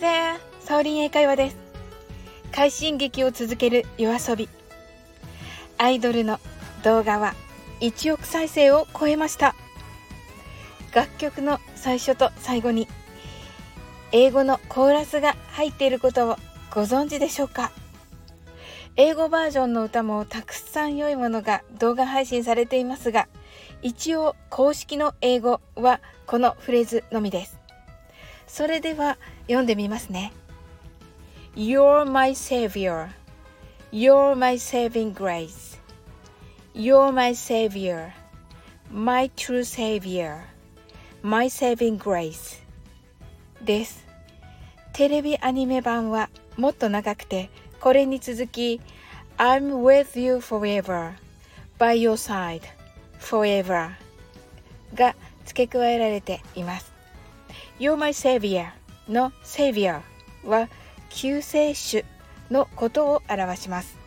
ぜーサオリン英会話です。快進撃を続ける夜遊び。アイドルの動画は1億再生を超えました。楽曲の最初と最後に英語のコーラスが入っていることをご存知でしょうか？英語バージョンの歌もたくさん良いものが動画配信されていますが一応公式の英語はこのフレーズのみですそれでは読んでみますね You're my savior You're my saving grace You're my savior My true savior My saving grace ですテレビアニメ版はもっと長くてこれに続き I'm with you forever by your side forever が付け加えられています You're my savior の savior は救世主のことを表します。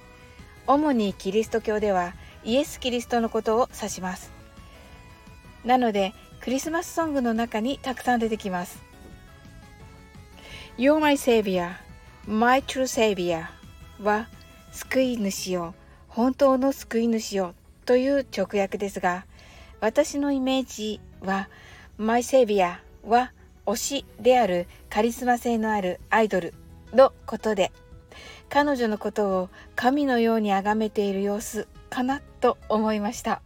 主にキリスト教ではイエス・キリストのことを指します。なのでクリスマスソングの中にたくさん出てきます。You're my savior, my true savior は救い主よ、本当の救い主よという直訳ですが、私のイメージは my savior は推しであるカリスマ性のあるアイドルのことで彼女のことを神のように崇めている様子かなと思いました。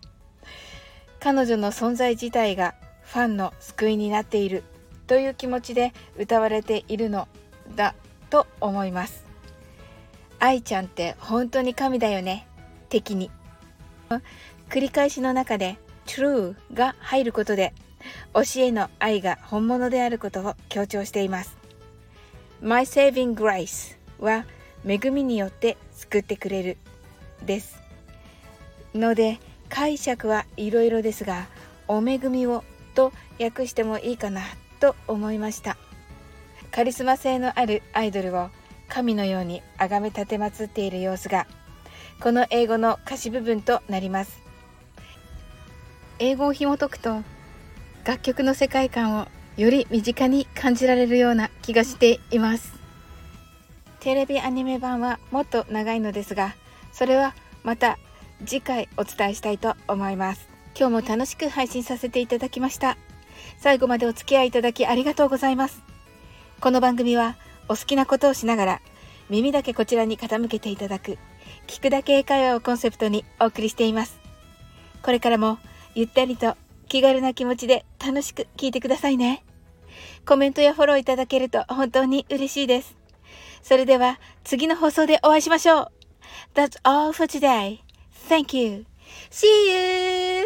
彼女の存在自体がファンの救いになっているという気持ちで歌われているのだと思います。愛ちゃんって本当に神だよね。的に。繰り返しの中で true が入ることで教えの愛が本物であることを強調しています。My Saving Grace は恵みによって救ってくれるです。ので解釈はいろいろですがお恵みをと訳してもいいかなと思いましたカリスマ性のあるアイドルを神のように崇め立てまつっている様子がこの英語の歌詞部分となります英語を紐解くと楽曲の世界観をより身近に感じられるような気がしています。テレビアニメ版はもっと長いのですがそれはまた次回お伝えしたいと思います。今日も楽しく配信させていただきました。最後までお付き合いいただきありがとうございます。この番組はお好きなことをしながら耳だけこちらに傾けていただく聞くだけ英会話をコンセプトにお送りしています。これからもゆったりと気軽な気持ちで楽しく聞いてくださいね。コメントやフォローいただけると本当に嬉しいです。それでは次の放送でお会いしましょう。That's all for today. Thank you. See you!